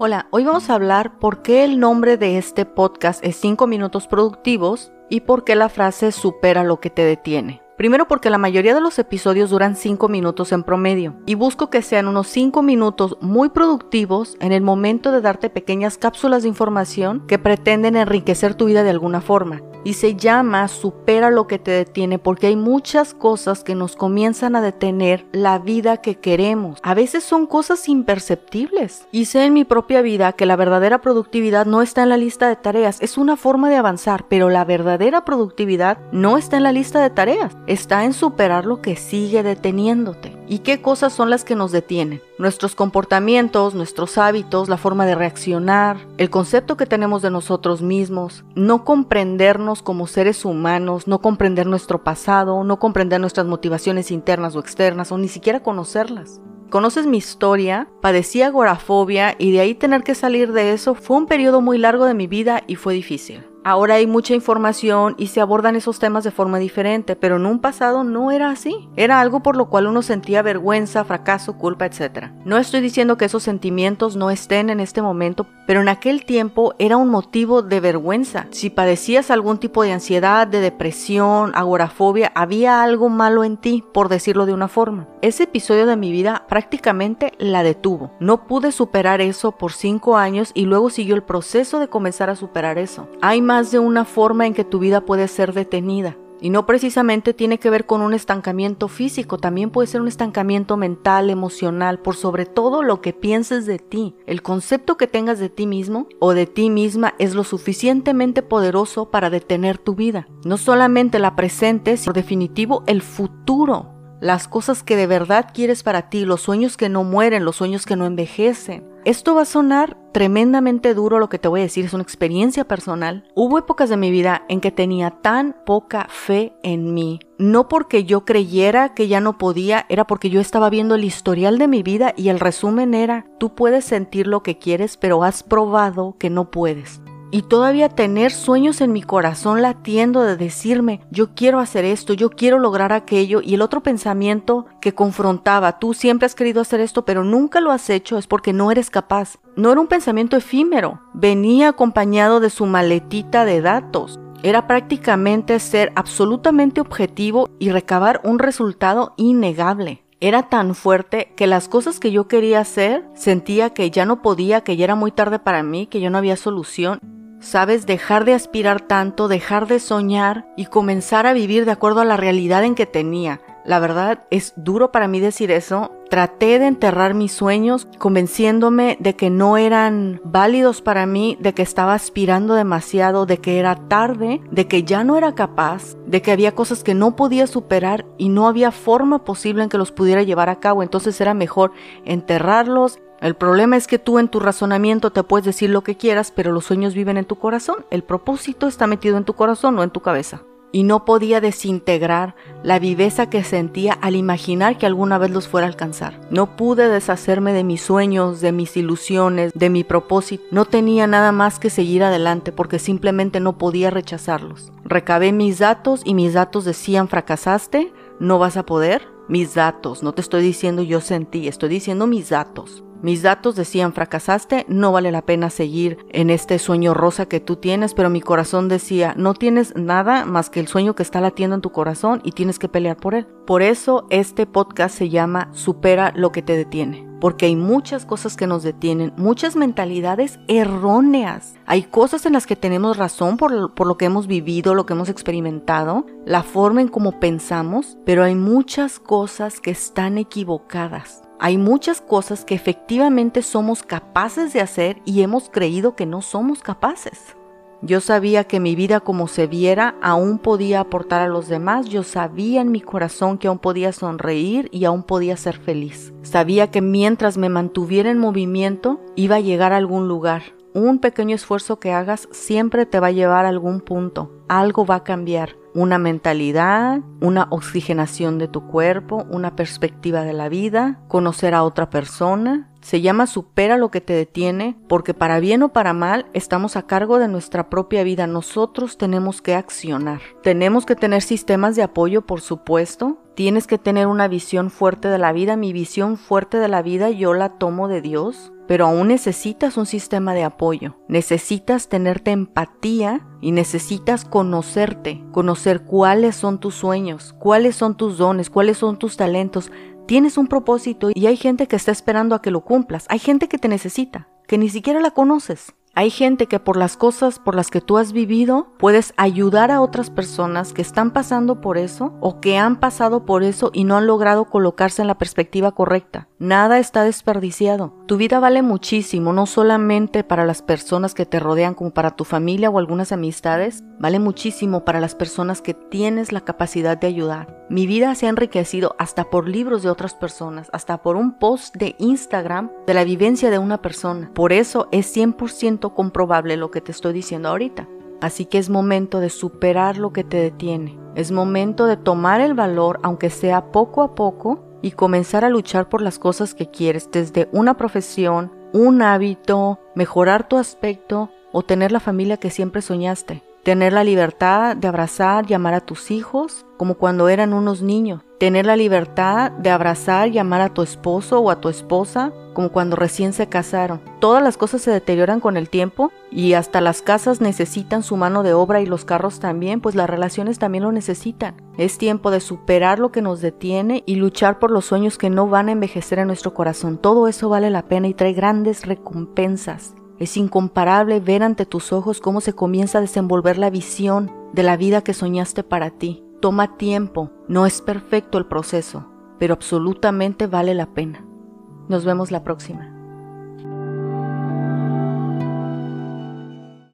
Hola, hoy vamos a hablar por qué el nombre de este podcast es 5 minutos productivos y por qué la frase supera lo que te detiene. Primero porque la mayoría de los episodios duran 5 minutos en promedio y busco que sean unos 5 minutos muy productivos en el momento de darte pequeñas cápsulas de información que pretenden enriquecer tu vida de alguna forma y se llama Supera lo que te detiene porque hay muchas cosas que nos comienzan a detener la vida que queremos. A veces son cosas imperceptibles. Y sé en mi propia vida que la verdadera productividad no está en la lista de tareas, es una forma de avanzar, pero la verdadera productividad no está en la lista de tareas, está en superar lo que sigue deteniéndote. ¿Y qué cosas son las que nos detienen? Nuestros comportamientos, nuestros hábitos, la forma de reaccionar, el concepto que tenemos de nosotros mismos, no comprendernos como seres humanos, no comprender nuestro pasado, no comprender nuestras motivaciones internas o externas, o ni siquiera conocerlas. Conoces mi historia, padecí agorafobia y de ahí tener que salir de eso fue un periodo muy largo de mi vida y fue difícil. Ahora hay mucha información y se abordan esos temas de forma diferente, pero en un pasado no era así. Era algo por lo cual uno sentía vergüenza, fracaso, culpa, etc. No estoy diciendo que esos sentimientos no estén en este momento, pero en aquel tiempo era un motivo de vergüenza. Si padecías algún tipo de ansiedad, de depresión, agorafobia, había algo malo en ti, por decirlo de una forma. Ese episodio de mi vida prácticamente la detuvo. No pude superar eso por cinco años y luego siguió el proceso de comenzar a superar eso. Hay más de una forma en que tu vida puede ser detenida. Y no precisamente tiene que ver con un estancamiento físico, también puede ser un estancamiento mental, emocional, por sobre todo lo que pienses de ti. El concepto que tengas de ti mismo o de ti misma es lo suficientemente poderoso para detener tu vida. No solamente la presente, sino definitivo el futuro. Las cosas que de verdad quieres para ti, los sueños que no mueren, los sueños que no envejecen. Esto va a sonar tremendamente duro lo que te voy a decir, es una experiencia personal. Hubo épocas de mi vida en que tenía tan poca fe en mí. No porque yo creyera que ya no podía, era porque yo estaba viendo el historial de mi vida y el resumen era, tú puedes sentir lo que quieres, pero has probado que no puedes y todavía tener sueños en mi corazón latiendo de decirme, yo quiero hacer esto, yo quiero lograr aquello, y el otro pensamiento que confrontaba, tú siempre has querido hacer esto, pero nunca lo has hecho, es porque no eres capaz. No era un pensamiento efímero, venía acompañado de su maletita de datos. Era prácticamente ser absolutamente objetivo y recabar un resultado innegable era tan fuerte que las cosas que yo quería hacer sentía que ya no podía, que ya era muy tarde para mí, que yo no había solución Sabes, dejar de aspirar tanto, dejar de soñar y comenzar a vivir de acuerdo a la realidad en que tenía. La verdad es duro para mí decir eso. Traté de enterrar mis sueños convenciéndome de que no eran válidos para mí, de que estaba aspirando demasiado, de que era tarde, de que ya no era capaz, de que había cosas que no podía superar y no había forma posible en que los pudiera llevar a cabo. Entonces era mejor enterrarlos, el problema es que tú en tu razonamiento te puedes decir lo que quieras, pero los sueños viven en tu corazón. El propósito está metido en tu corazón, no en tu cabeza. Y no podía desintegrar la viveza que sentía al imaginar que alguna vez los fuera a alcanzar. No pude deshacerme de mis sueños, de mis ilusiones, de mi propósito. No tenía nada más que seguir adelante porque simplemente no podía rechazarlos. Recabé mis datos y mis datos decían fracasaste, no vas a poder. Mis datos, no te estoy diciendo yo sentí, estoy diciendo mis datos. Mis datos decían fracasaste, no vale la pena seguir en este sueño rosa que tú tienes, pero mi corazón decía no tienes nada más que el sueño que está latiendo en tu corazón y tienes que pelear por él. Por eso este podcast se llama Supera lo que te detiene. Porque hay muchas cosas que nos detienen, muchas mentalidades erróneas. Hay cosas en las que tenemos razón por, lo que hemos vivido, lo que hemos experimentado, la forma en cómo pensamos, pero hay muchas cosas que están equivocadas. Hay muchas cosas que efectivamente somos capaces de hacer y hemos creído que no somos capaces. Yo sabía que mi vida como se viera aún podía aportar a los demás, yo sabía en mi corazón que aún podía sonreír y aún podía ser feliz. Sabía que mientras me mantuviera en movimiento iba a llegar a algún lugar. Un pequeño esfuerzo que hagas siempre te va a llevar a algún punto, algo va a cambiar una mentalidad, una oxigenación de tu cuerpo, una perspectiva de la vida, conocer a otra persona. Se llama supera lo que te detiene porque para bien o para mal estamos a cargo de nuestra propia vida. Nosotros tenemos que accionar. Tenemos que tener sistemas de apoyo, por supuesto. Tienes que tener una visión fuerte de la vida. Mi visión fuerte de la vida yo la tomo de Dios pero aún necesitas un sistema de apoyo. Necesitas tenerte empatía y necesitas conocerte, conocer cuáles son tus sueños, cuáles son tus dones, cuáles son tus talentos. Tienes un propósito y hay gente que está esperando a que lo cumplas. Hay gente que te necesita, que ni siquiera la conoces. Hay gente que por las cosas por las que tú has vivido puedes ayudar a otras personas que están pasando por eso o que han pasado por eso y no han logrado colocarse en la perspectiva correcta. Nada está desperdiciado. Tu vida vale muchísimo, no solamente para las personas que te rodean como para tu familia o algunas amistades, vale muchísimo para las personas que tienes la capacidad de ayudar. Mi vida se ha enriquecido hasta por libros de otras personas, hasta por un post de Instagram de la vivencia de una persona. Por eso es 100% comprobable lo que te estoy diciendo ahorita. Así que es momento de superar lo que te detiene. Es momento de tomar el valor, aunque sea poco a poco, y comenzar a luchar por las cosas que quieres, desde una profesión, un hábito, mejorar tu aspecto o tener la familia que siempre soñaste. Tener la libertad de abrazar y amar a tus hijos como cuando eran unos niños. Tener la libertad de abrazar y amar a tu esposo o a tu esposa como cuando recién se casaron. Todas las cosas se deterioran con el tiempo y hasta las casas necesitan su mano de obra y los carros también, pues las relaciones también lo necesitan. Es tiempo de superar lo que nos detiene y luchar por los sueños que no van a envejecer en nuestro corazón. Todo eso vale la pena y trae grandes recompensas. Es incomparable ver ante tus ojos cómo se comienza a desenvolver la visión de la vida que soñaste para ti. Toma tiempo, no es perfecto el proceso, pero absolutamente vale la pena. Nos vemos la próxima.